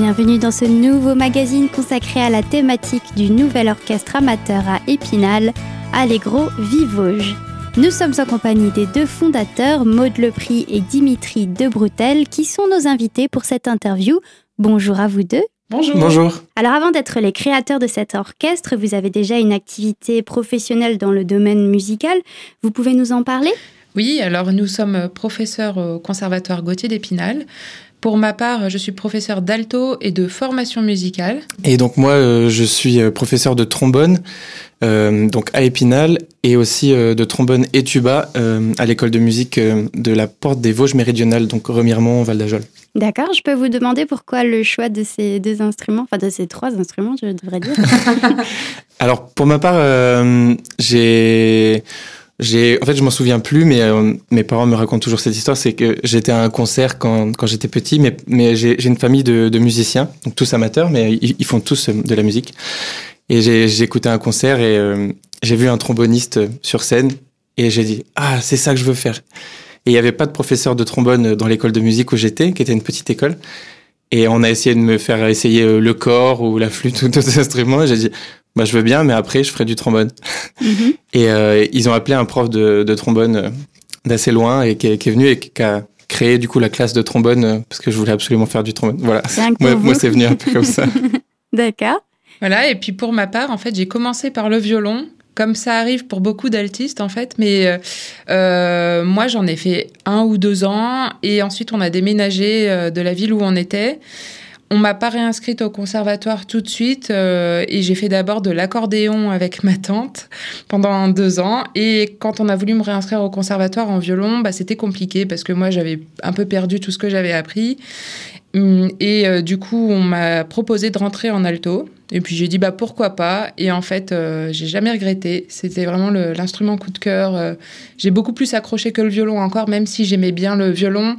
bienvenue dans ce nouveau magazine consacré à la thématique du nouvel orchestre amateur à Épinal, Allegro Vivauge. Nous sommes en compagnie des deux fondateurs, Maude Lepris et Dimitri Debroutel, qui sont nos invités pour cette interview. Bonjour à vous deux. Bonjour. Bonjour. Alors avant d'être les créateurs de cet orchestre, vous avez déjà une activité professionnelle dans le domaine musical. Vous pouvez nous en parler? Oui, alors nous sommes professeurs au Conservatoire Gauthier d'Épinal. Pour ma part, je suis professeur d'alto et de formation musicale. Et donc moi, euh, je suis euh, professeur de trombone, euh, donc à Épinal, et aussi euh, de trombone et tuba euh, à l'école de musique euh, de la Porte des Vosges méridionales, donc Remiremont, Val d'Ajol. D'accord, je peux vous demander pourquoi le choix de ces deux instruments, enfin de ces trois instruments, je devrais dire. Alors pour ma part, euh, j'ai j'ai, en fait, je m'en souviens plus, mais euh, mes parents me racontent toujours cette histoire. C'est que j'étais à un concert quand, j'étais petit, mais, j'ai une famille de, musiciens, donc tous amateurs, mais ils, font tous euh, de la musique. Et j'ai écouté un concert et euh, j'ai vu un tromboniste sur scène et j'ai dit ah c'est ça que je veux faire. Et il n'y avait pas de professeur de trombone dans l'école de musique où j'étais, qui était une petite école. Et on a essayé de me faire essayer le corps ou la flûte ou ces instruments. J'ai dit bah je veux bien, mais après je ferai du trombone. Mhm. Et euh, ils ont appelé un prof de, de trombone euh, d'assez loin et qui, est- qui est venu et qui a créé du coup la classe de trombone euh, parce que je voulais absolument faire du trombone. Voilà. Moi, c'est venu un peu comme ça. D'accord. Voilà, et puis pour ma part, en fait, j'ai commencé par le violon, comme ça arrive pour beaucoup d'altistes, en fait. Mais euh, moi, j'en ai fait un ou deux ans, et ensuite, on a déménagé de la ville où on était. On m'a pas réinscrite au conservatoire tout de suite, euh, et j'ai fait d'abord de l'accordéon avec ma tante pendant deux ans. Et quand on a voulu me réinscrire au conservatoire en violon, bah, c'était compliqué parce que moi, j'avais un peu perdu tout ce que j'avais appris. Hum, Et euh, du coup, on m'a proposé de rentrer en alto. Et puis j'ai dit bah pourquoi pas? Et en fait, euh, j'ai jamais regretté. C'était vraiment l'instrument coup de cœur. Euh, j'ai beaucoup plus accroché que le violon encore, même si j'aimais bien le violon.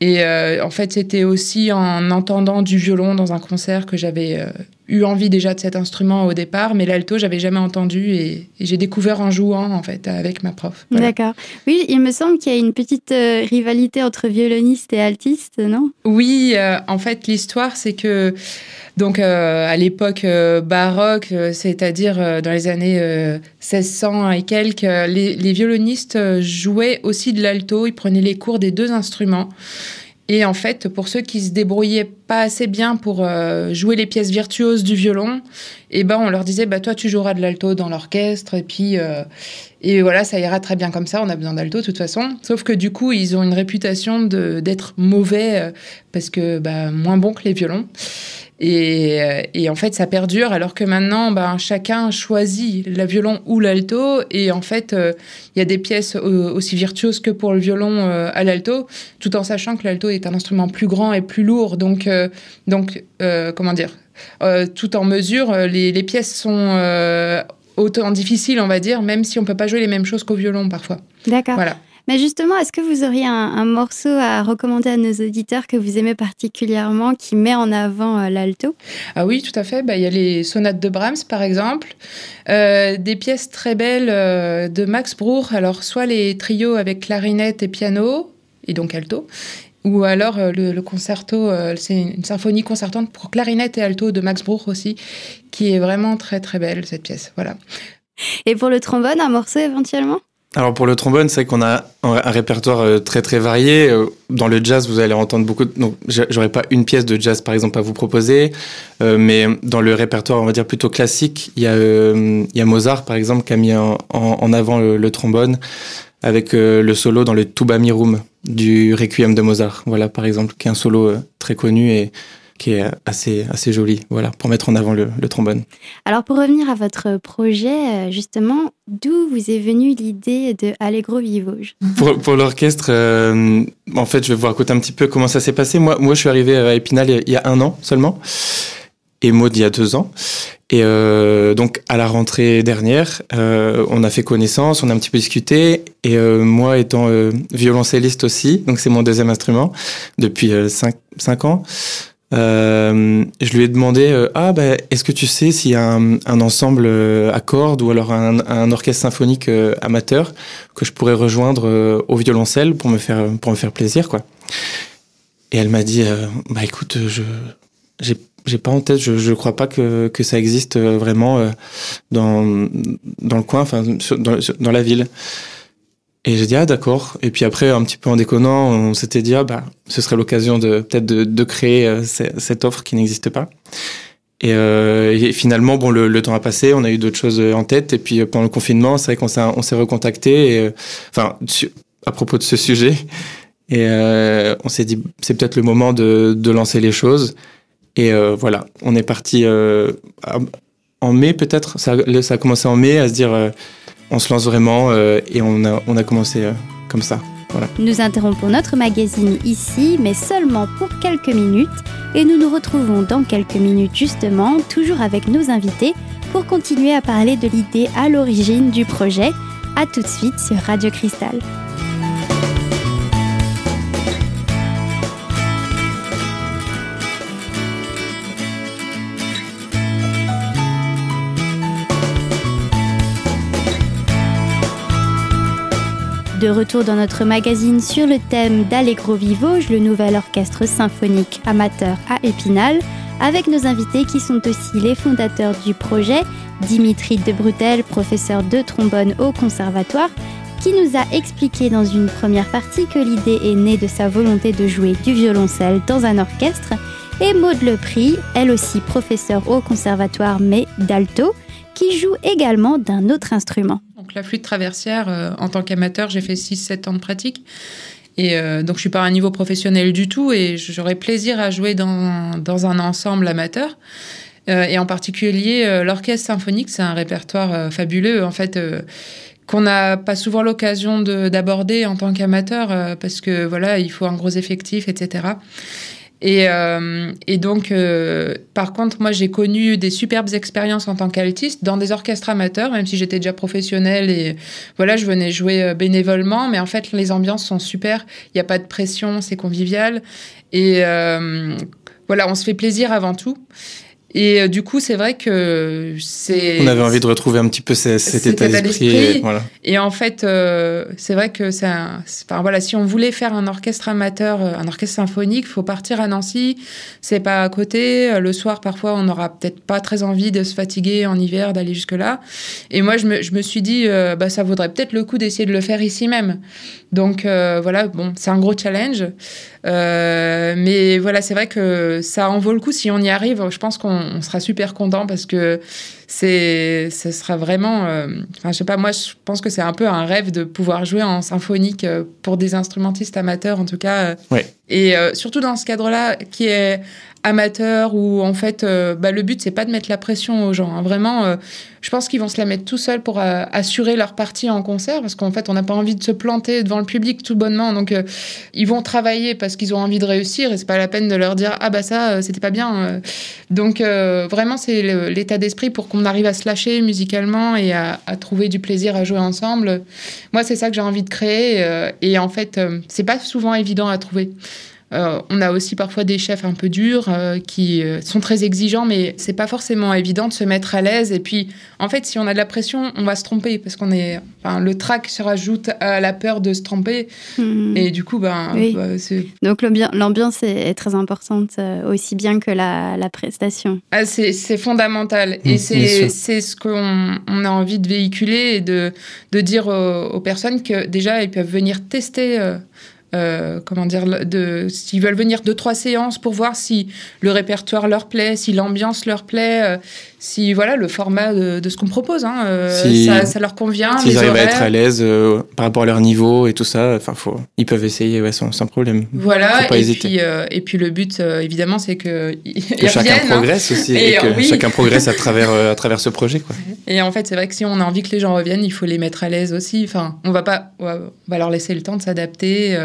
Et euh, en fait, c'était aussi en entendant du violon dans un concert que j'avais euh, eu envie déjà de cet instrument au départ. Mais l'alto, j'avais jamais entendu et, et j'ai découvert en jouant en fait avec ma prof. Voilà. D'accord. Oui, il me semble qu'il y a une petite euh, rivalité entre violonistes et altistes, non? Oui, euh, en fait, l'histoire, c'est que donc euh, à l'époque baroque, c'est-à-dire dans les années euh, 1600 et quelques, les, les violonistes jouaient aussi de l'alto. Ils prenaient les cours des deux instruments. Et en fait, pour ceux qui se débrouillaient pas assez bien pour euh, jouer les pièces virtuoses du violon, eh ben on leur disait bah toi tu joueras de l'alto dans l'orchestre et puis euh, et voilà ça ira très bien comme ça. On a besoin d'alto de toute façon. Sauf que du coup ils ont une réputation de d'être mauvais euh, parce que bah, moins bons que les violons. Et, euh, et en fait, ça perdure, alors que maintenant, ben, chacun choisit le violon ou l'alto. Et en fait, euh, il y a des pièces euh, aussi virtuoses que pour le violon euh, à l'alto, tout en sachant que l'alto est un instrument plus grand et plus lourd. Donc, euh, donc euh, comment dire Euh, Tout en mesure, les, les pièces sont euh, autant difficiles, on va dire, même si on peut pas jouer les mêmes choses qu'au violon parfois. D'accord. Voilà. Mais justement, est-ce que vous auriez un, un morceau à recommander à nos auditeurs que vous aimez particulièrement qui met en avant euh, l'alto? Ah oui, tout à fait. Bah, Il y a les sonates de Brahms, par exemple. Euh, des pièces très belles euh, de Max Bruch. Alors, soit les trios avec clarinette et piano, et donc alto, ou alors euh, le, le concerto, euh, c'est une symphonie concertante pour clarinette et alto de Max Bruch aussi, qui est vraiment très très belle, cette pièce. Voilà. Et pour le trombone, un morceau éventuellement? Alors pour le trombone, c'est qu'on a un, répertoire euh, très très varié. Euh, Dans le jazz, vous allez entendre beaucoup. De... J'aurais pas une pièce de jazz par exemple à vous proposer, euh, mais dans le répertoire, on va dire plutôt classique, il y a Mozart par exemple qui a mis en, avant le, trombone avec le solo dans le Tuba Mirum du Requiem de Mozart. Voilà par exemple, qui est un solo très connu et qui est assez assez joli. Voilà pour mettre en avant le, le trombone. Alors pour revenir à votre projet, euh, justement, d'où vous est venue l'idée de Allegro Vivauge? Pour, pour l'orchestre, euh, en fait, je vais vous raconter un petit peu comment ça s'est passé. Moi, moi, je suis arrivé à Épinal il y a- un an seulement, et Maud il y a deux ans. Et euh, donc, à la rentrée dernière, euh, on a fait connaissance, on a un petit peu discuté. Et euh, moi, étant violoncelliste aussi, donc c'est mon deuxième instrument depuis cinq, cinq ans, euh, je lui ai demandé euh, ah ben est-ce que tu sais s'il y a un, ensemble euh, à cordes ou alors un, un orchestre symphonique euh, amateur que je pourrais rejoindre au violoncelle pour me faire pour me faire plaisir quoi et elle m'a dit bah écoute je j'ai j'ai pas en tête, je, je crois pas que, que ça existe vraiment dans, dans le coin, enfin dans, dans la ville. Et j'ai dit, ah d'accord. Et puis après, un petit peu en déconnant, on s'était dit, ah bah, ce serait l'occasion de peut-être de, créer euh, cette offre qui n'existe pas. Et, euh, finalement, bon, le, temps a passé, on a eu d'autres choses en tête. Et puis pendant le confinement, c'est vrai qu'on s'est, on s'est recontacté, euh, enfin, à propos de ce sujet. Et euh, on s'est dit, c'est peut-être le moment de, de lancer les choses. Et euh, voilà, on est parti en mai peut-être. Ça a commencé en mai à se dire on se lance vraiment euh, et on a, commencé euh, comme ça. Nous interrompons notre magazine ici, mais seulement pour quelques minutes, et nous nous retrouvons dans quelques minutes justement, toujours avec nos invités, pour continuer à parler de l'idée à l'origine du projet. A tout de suite sur Radio Cristal. De retour dans notre magazine sur le thème d'Allegro Vivoge, le nouvel orchestre symphonique amateur à Épinal, avec nos invités qui sont aussi les fondateurs du projet, Dimitri de Brutel, professeur de trombone au conservatoire, qui nous a expliqué dans une première partie que l'idée est née de sa volonté de jouer du violoncelle dans un orchestre, et Maud Lepris, elle aussi professeure au conservatoire mais d'alto, qui joue également d'un autre instrument. Donc la flûte traversière, euh, en tant qu'amateur, j'ai fait 6-7 ans de pratique. Et euh, donc je suis pas à un niveau professionnel du tout et j'aurais plaisir à jouer dans, dans un ensemble amateur. Euh, et en particulier, euh, l'orchestre symphonique, c'est un répertoire fabuleux, en fait, qu'on n'a pas souvent l'occasion d'aborder en tant qu'amateur, parce que voilà, il faut un gros effectif, etc. Et, euh, et donc, euh, par contre, moi, j'ai connu des superbes expériences en tant qu'altiste dans des orchestres amateurs, même si j'étais déjà professionnelle et voilà, je venais jouer euh, bénévolement. Mais en fait, les ambiances sont super. Il n'y a pas de pression, c'est convivial. Et voilà, on se fait plaisir avant tout. Et euh, du coup, c'est vrai que c'est. On avait envie de retrouver un petit peu cet, cet état d'esprit. Et, voilà. et, en fait, euh, c'est vrai que c'est un. Enfin, voilà, si on voulait faire un orchestre amateur, euh, un orchestre symphonique, il faut partir à Nancy. C'est pas à côté. Le soir, parfois, on n'aura peut-être pas très envie de se fatiguer en hiver, d'aller jusque-là. Et moi, je me, je me suis dit, euh, bah, ça vaudrait peut-être le coup d'essayer de le faire ici même. Donc euh, voilà, bon, c'est un gros challenge. Euh, mais voilà, c'est vrai que ça en vaut le coup si on y arrive. Je pense qu'on sera super content parce que c'est, ce sera vraiment. Euh, enfin, je sais pas, moi, je pense que c'est un peu un rêve de pouvoir jouer en symphonique euh, pour des instrumentistes amateurs, en tout cas. Ouais. Et surtout dans ce cadre-là, qui est amateur où en fait euh, bah, le but c'est pas de mettre la pression aux gens hein. vraiment euh, je pense qu'ils vont se la mettre tout seuls pour euh, assurer leur partie en concert parce qu'en fait on n'a pas envie de se planter devant le public tout bonnement. Donc ils vont travailler parce qu'ils ont envie de réussir et c'est pas la peine de leur dire ah bah ça c'était pas bien donc vraiment c'est l'état d'esprit pour qu'on arrive à se lâcher musicalement et à, à, trouver du plaisir à jouer ensemble. Moi c'est ça que j'ai envie de créer et en fait c'est pas souvent évident à trouver euh, on a aussi parfois des chefs un peu durs euh, qui euh, sont très exigeants, mais c'est pas forcément évident de se mettre à l'aise. Et puis, en fait, si on a de la pression, on va se tromper parce qu'on est, enfin, le trac se rajoute à la peur de se tromper. Mmh. Et du coup, ben, oui. bah, donc l'ambiance est, très importante euh, aussi bien que la, la prestation. Ah, c'est fondamental mmh, et c'est ce qu'on on a envie de véhiculer et de, de dire aux, aux, personnes que déjà ils peuvent venir tester. Euh, comment dire, de, s'ils veulent venir deux, trois séances pour voir si le répertoire leur plaît, si l'ambiance leur plaît, euh, si voilà le format de, de ce qu'on propose, hein, euh, si, ça, ça, leur convient. S'ils arrivent horaires. à être à l'aise euh, par rapport à leur niveau et tout ça, enfin, faut, ils peuvent essayer ouais, sans, sans problème. Voilà, et puis, euh, et puis le but, évidemment, c'est que, que chacun reviennent, progresse hein. aussi, et, et que oui. chacun progresse à travers, à travers ce projet. Quoi. Et en fait, c'est vrai que si on a envie que les gens reviennent, il faut les mettre à l'aise aussi. Enfin, on va pas, on va leur laisser le temps de s'adapter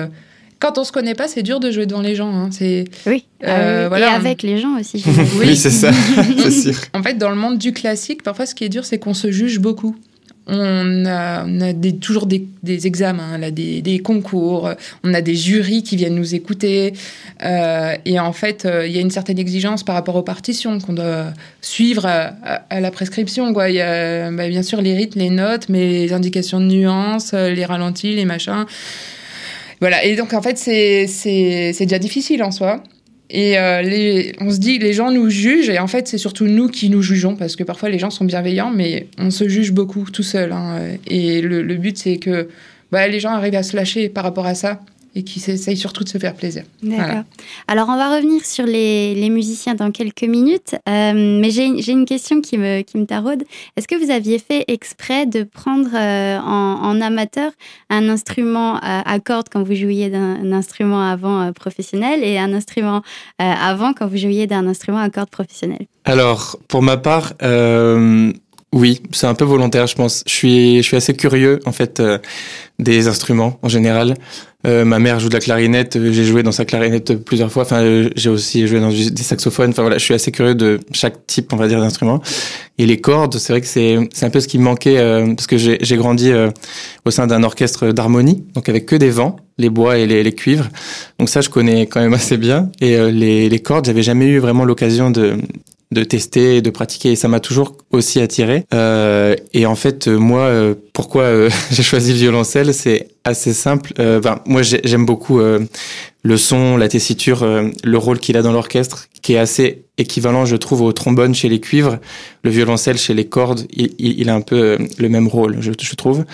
quand on se connaît pas, c'est dur de jouer devant les gens. Hein. C'est oui. Euh, voilà. Et avec les gens aussi. oui, oui c'est ça. c'est sûr. En fait, dans le monde du classique, parfois, ce qui est dur, c'est qu'on se juge beaucoup. On a, on a des, toujours des, des examens, là, des, des, concours, on a des jurys qui viennent nous écouter. Euh, et en fait, euh, il y a une certaine exigence par rapport aux partitions qu'on doit suivre à, à, à, la prescription. Quoi. Il y a bah, bien sûr les rythmes, les notes, mais les indications de nuances, les ralentis, les machins. Voilà, et donc en fait, c'est déjà difficile en soi. Et euh, on se dit les gens nous jugent, et en fait, c'est surtout nous qui nous jugeons, parce que parfois les gens sont bienveillants, mais on se juge beaucoup tout seul. Hein. Et le, le but, c'est que bah, les gens arrivent à se lâcher par rapport à ça et qui essayent surtout de se faire plaisir. D'accord. Alors, on va revenir sur les, les musiciens dans quelques minutes, euh, mais j'ai une question qui me, qui me taraude. Est-ce que vous aviez fait exprès de prendre euh, en, en, amateur un instrument à, à cordes quand vous jouiez d'un instrument avant euh, professionnel et un instrument euh, avant quand vous jouiez d'un instrument à cordes professionnel Alors, pour ma part, euh, oui, c'est un peu volontaire, je pense. Je suis, je suis assez curieux, en fait, euh, des instruments en général. Euh, ma mère joue de la clarinette, euh, j'ai joué dans sa clarinette plusieurs fois. Enfin, euh, j'ai aussi joué dans des saxophones. Enfin voilà, je suis assez curieux de chaque type, on va dire, d'instrument. Et les cordes, c'est vrai que c'est c'est un peu ce qui me manquait euh, parce que j'ai j'ai grandi au sein d'un orchestre d'harmonie, donc avec que des vents, les bois et les, les, cuivres. Donc ça, je connais quand même assez bien. Et les les cordes, j'avais jamais eu vraiment l'occasion de de tester, de pratiquer, et ça m'a toujours aussi attiré. Euh, et en fait, moi, euh, pourquoi euh, j'ai choisi le violoncelle, c'est assez simple. Ben, moi, j'aime beaucoup le son, la tessiture, le rôle qu'il a dans l'orchestre, qui est assez équivalent, je trouve, au trombone chez les cuivres. Le violoncelle chez les cordes, il, il a un peu le même rôle, je, je trouve.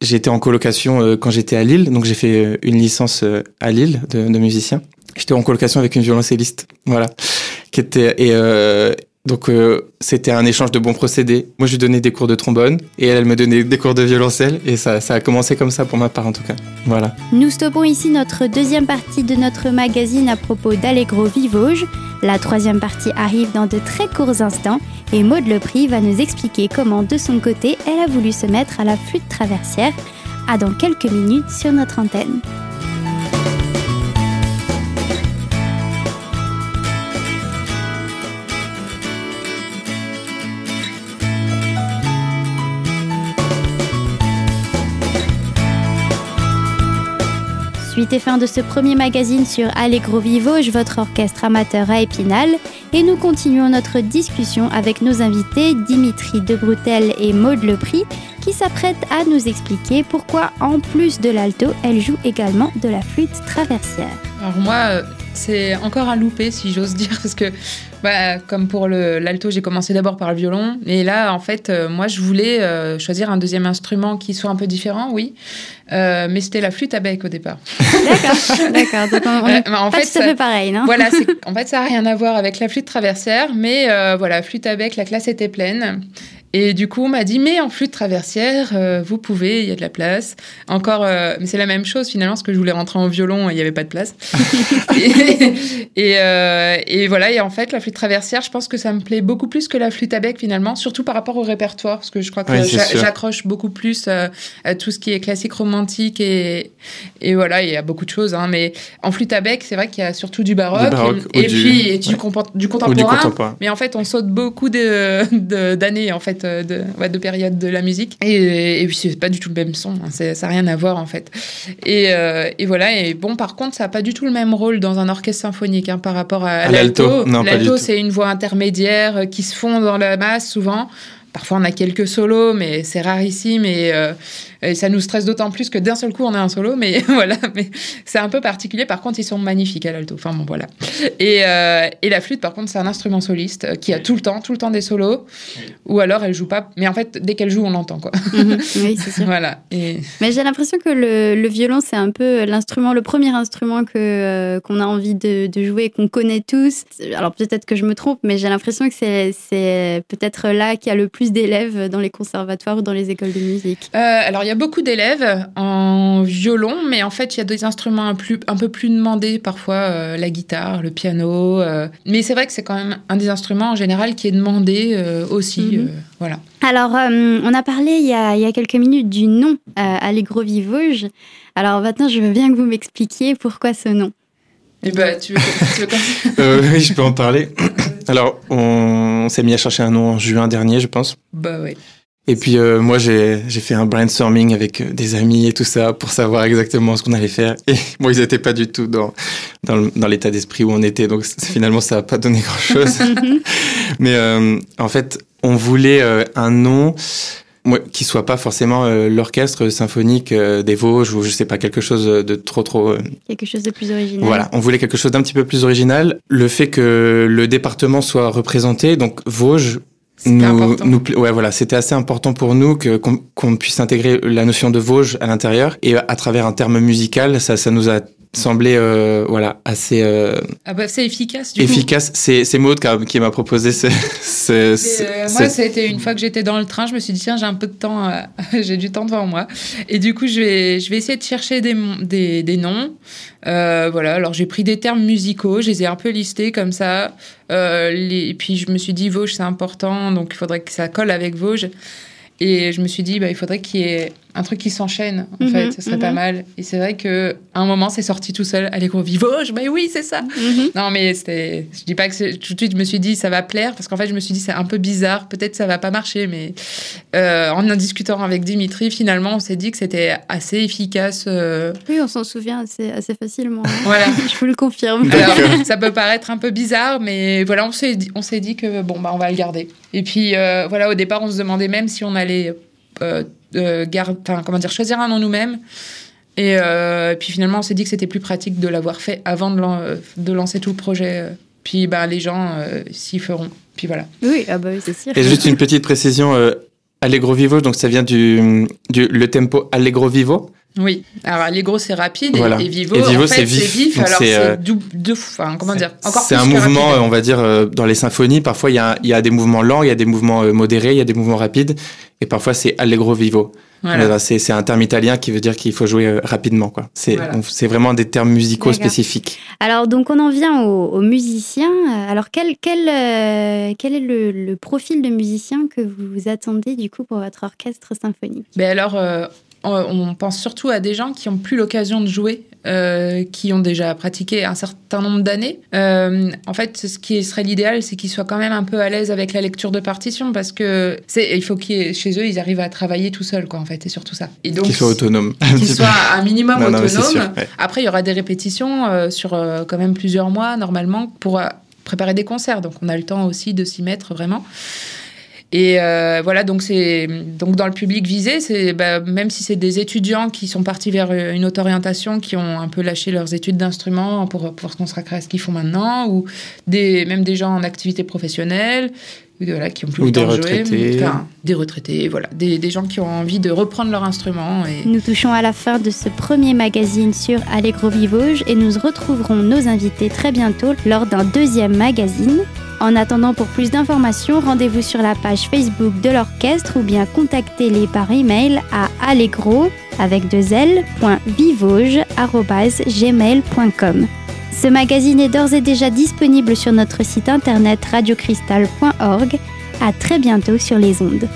J'étais en colocation quand j'étais à Lille, donc j'ai fait une licence à Lille de, de musicien. J'étais en colocation avec une violoncelliste, voilà qui était et euh, donc euh, c'était un échange de bons procédés. Moi je lui donnais des cours de trombone et elle, elle me donnait des cours de violoncelle et ça, ça a commencé comme ça pour ma part en tout cas. Voilà. Nous stoppons ici notre deuxième partie de notre magazine à propos d'Allegro Vivauge. La troisième partie arrive dans de très courts instants et Maud Lepris va nous expliquer comment de son côté elle a voulu se mettre à la flûte traversière. À dans quelques minutes sur notre antenne. Suite et fin de ce premier magazine sur Allegro Vivauge, votre orchestre amateur à Épinal. Et nous continuons notre discussion avec nos invités Dimitri Debroutel et Maude Lepris qui s'apprêtent à nous expliquer pourquoi, en plus de l'alto, elle joue également de la flûte traversière. Alors moi, c'est encore un loupé, si j'ose dire, parce que bah, comme pour l'alto, j'ai commencé d'abord par le violon. Et là, en fait, euh, moi, je voulais euh, choisir un deuxième instrument qui soit un peu différent, oui. Euh, mais c'était la flûte à bec au départ. D'accord, d'accord. Donc on, on est bah, en pas fait, tout à fait pareil, non? Voilà, en fait, ça n'a rien à voir avec la flûte traversière, mais euh, voilà, flûte à bec, la classe était pleine. Et du coup, on m'a dit, mais en flûte traversière, euh, vous pouvez, il y a de la place. Encore, euh, mais c'est la même chose finalement, parce que je voulais rentrer en violon et il n'y avait pas de place. et, et, euh, et, voilà, et en fait, la flûte traversière, je pense que ça me plaît beaucoup plus que la flûte à bec finalement, surtout par rapport au répertoire, parce que je crois que Oui, j'accroche beaucoup plus euh, à tout ce qui est classique romantique et, et voilà, il y a beaucoup de choses. Hein, mais en flûte à bec, c'est vrai qu'il y a surtout du baroque, Du baroque et, du- puis et du, ouais. compon- du Ou du contemporain. Mais en fait, on saute beaucoup de- de- d'années, en fait, euh, de, ouais, de périodes de la musique. Et, et puis, c'est pas du tout le même son. hein, ça n'a rien à voir, en fait. Et, euh, et voilà. Et bon, par contre, ça n'a pas du tout le même rôle dans un orchestre symphonique hein, par rapport à, À l'alto. L'alto, c'est une voix intermédiaire euh, qui se fond dans la masse, souvent. Parfois, on a quelques solos, mais c'est rarissime et, euh, et ça nous stresse d'autant plus que d'un seul coup, on a un solo. Mais voilà, mais c'est un peu particulier. Par contre, ils sont magnifiques à l'alto. Enfin bon, voilà. Et, euh, et la flûte, par contre, c'est un instrument soliste euh, qui a tout le temps, tout le temps des solos. Ou alors, elle joue pas. Mais en fait, dès qu'elle joue, on l'entend, quoi. Mhm, Oui, c'est sûr. voilà. Et Mais j'ai l'impression que le, le violon, c'est un peu l'instrument, le premier instrument que euh, qu'on a envie de, de jouer, qu'on connaît tous. Alors peut-être que je me trompe, mais j'ai l'impression que c'est c'est peut-être là qu'il y a le plus d'élèves dans les conservatoires ou dans les écoles de musique? Euh, alors, il y a beaucoup d'élèves en violon, mais en fait, il y a des instruments un, plus, un peu plus demandés, parfois euh, la guitare, le piano. euh. Mais c'est vrai que c'est quand même un des instruments en général qui est demandé euh, aussi. Mhm. euh, voilà. Alors, euh, on a parlé il y a, il y a quelques minutes du nom euh, Allegro Vivauge. Alors maintenant, je veux bien que vous m'expliquiez pourquoi ce nom. Et bah, tu veux, tu veux Euh, oui, je peux en parler. Alors, on s'est mis à chercher un nom en juin dernier, je pense. Bah ouais. Et puis euh, moi, j'ai fait un brainstorming avec euh, des amis et tout ça pour savoir exactement ce qu'on allait faire. Et moi, ils n'étaient pas du tout dans, l'état d'esprit où on était. Donc finalement, ça n'a pas donné grand-chose. Mais euh, en fait, on voulait euh, un nom qui soit pas forcément l'orchestre symphonique des Vosges ou je sais pas quelque chose de trop trop. Quelque chose de plus original. Voilà, on voulait quelque chose d'un petit peu plus original. Le fait que le département soit représenté, donc Vosges nous, nous, ouais, voilà, c'était assez important pour nous que qu'on puisse intégrer la notion de Vosges à l'intérieur et à travers un terme musical, ça, ça nous a semblé euh, voilà assez euh, ah bah, c'est efficace du efficace. C'est c'est Maud qui m'a proposé ce, ce, ce euh, moi c'était une fois que j'étais dans le train je me suis dit tiens j'ai un peu de temps j'ai du temps devant moi. Et du coup je vais je vais essayer de chercher des des, des noms. Voilà alors j'ai pris des termes musicaux je les ai un peu listés comme ça. Les, et puis je me suis dit Vosges c'est important donc il faudrait que ça colle avec Vosges. Et je me suis dit bah il faudrait qu'il y ait un truc qui s'enchaîne, en mhm, fait, ce serait pas mhm. mal. Et c'est vrai que un moment, c'est sorti tout seul. Allez, gros vivo, je mais oui, c'est ça. Mhm. Non, mais c'était. Je dis pas que tout de suite, je me suis dit ça va plaire, parce qu'en fait, je me suis dit c'est un peu bizarre, peut-être ça va pas marcher, mais euh, en en discutant avec Dimitri, finalement, on s'est dit que c'était assez efficace. Euh. Oui, on s'en souvient assez, assez facilement. voilà. je vous le confirme. ça peut paraître un peu bizarre, mais voilà, on s'est dit, on s'est dit que bon, bah, on va le garder. Et puis, euh, voilà, au départ, on se demandait même si on allait euh, comment dire, choisir un nom nous-mêmes. Et euh, puis finalement, on s'est dit que c'était plus pratique de l'avoir fait avant de, de, lancer tout le projet. Puis bah, les gens s'y feront. Puis voilà. Oui, ah bah c'est sûr. Et juste une petite précision Allegro Vivo, donc ça vient du, du le tempo Allegro Vivo. Oui, alors Allegro c'est rapide et, Vivo, en fait, c'est vif. alors c'est deux, enfin, comment dire, encore C'est un mouvement, on va dire, dans les symphonies. Parfois il y a, y a, des mouvements lents, il y a des mouvements modérés, il y a des mouvements rapides et parfois c'est allegro vivo. Voilà. C'est un terme italien qui veut dire qu'il faut jouer euh, rapidement. C'est vraiment des termes musicaux spécifiques. Alors donc on en vient aux, musiciens. Alors quel, quel, euh, quel est le, profil de musicien que vous attendez du coup pour votre orchestre symphonique? Ben alors euh, on pense surtout à des gens qui n'ont plus l'occasion de jouer euh, qui ont déjà pratiqué un certain nombre d'années. Euh, en fait, ce qui serait l'idéal, c'est qu'ils soient quand même un peu à l'aise avec la lecture de partition parce que c'est, il faut qu'ils, chez eux, ils arrivent à travailler tout seuls, quoi, en fait, et surtout ça. Et donc, qu'ils soient autonomes. Qu'ils soient un minimum autonomes. Après, il y aura des répétitions euh, sur quand même plusieurs mois, normalement, pour préparer des concerts. Donc, on a le temps aussi de s'y mettre vraiment. Et euh, voilà, donc c'est donc dans le public visé, c'est bah, même si c'est des étudiants qui sont partis vers une autre orientation, qui ont un peu lâché leurs études d'instruments pour pouvoir se consacrer à ce qu'ils font maintenant, ou des même des gens en activité professionnelle, voilà, qui ont plus ou de retraités. des retraités, voilà, des, des, gens qui ont envie de reprendre leur instrument. Et... Nous touchons à la fin de ce premier magazine sur Allegro Vivoge et nous retrouverons nos invités très bientôt lors d'un deuxième magazine. En attendant, pour plus d'informations, rendez-vous sur la page Facebook de l'orchestre ou bien contactez-les par email à allegro avec deux Ce magazine est d'ores et déjà disponible sur notre site internet radiocristal.org. À très bientôt sur les ondes.